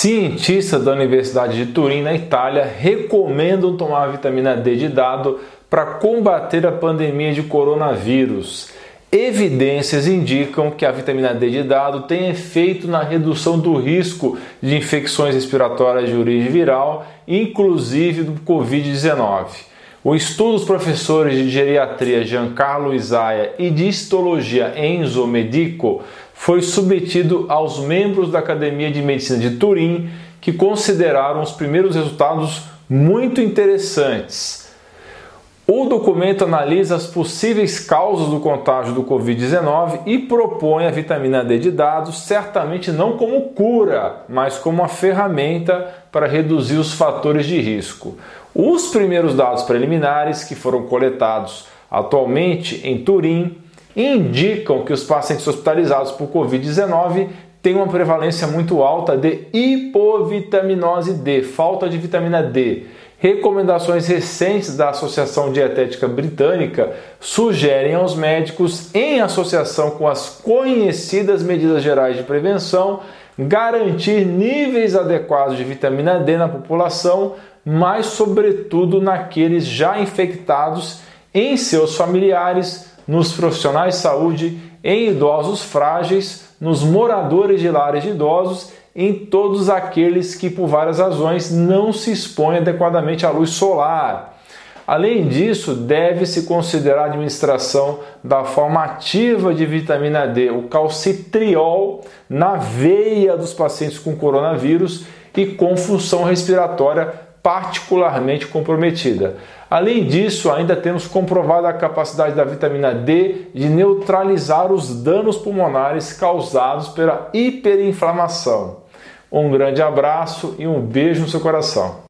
Cientistas da Universidade de Turim, na Itália, recomendam tomar vitamina D de dado para combater a pandemia de coronavírus. Evidências indicam que a vitamina D de dado tem efeito na redução do risco de infecções respiratórias de origem viral, inclusive do Covid-19. O estudo dos professores de geriatria Giancarlo Isaia e de histologia Enzo Medico foi submetido aos membros da Academia de Medicina de Turim, que consideraram os primeiros resultados muito interessantes. O documento analisa as possíveis causas do contágio do Covid-19 e propõe a vitamina D de dados, certamente não como cura, mas como uma ferramenta para reduzir os fatores de risco. Os primeiros dados preliminares que foram coletados atualmente em Turim indicam que os pacientes hospitalizados por Covid-19 têm uma prevalência muito alta de hipovitaminose D, falta de vitamina D. Recomendações recentes da Associação Dietética Britânica sugerem aos médicos, em associação com as conhecidas medidas gerais de prevenção, garantir níveis adequados de vitamina D na população, mas, sobretudo, naqueles já infectados, em seus familiares nos profissionais de saúde, em idosos frágeis, nos moradores de lares de idosos, em todos aqueles que por várias razões não se expõem adequadamente à luz solar. Além disso, deve-se considerar a administração da forma ativa de vitamina D, o calcitriol, na veia dos pacientes com coronavírus e com função respiratória particularmente comprometida. Além disso, ainda temos comprovado a capacidade da vitamina D de neutralizar os danos pulmonares causados pela hiperinflamação. Um grande abraço e um beijo no seu coração.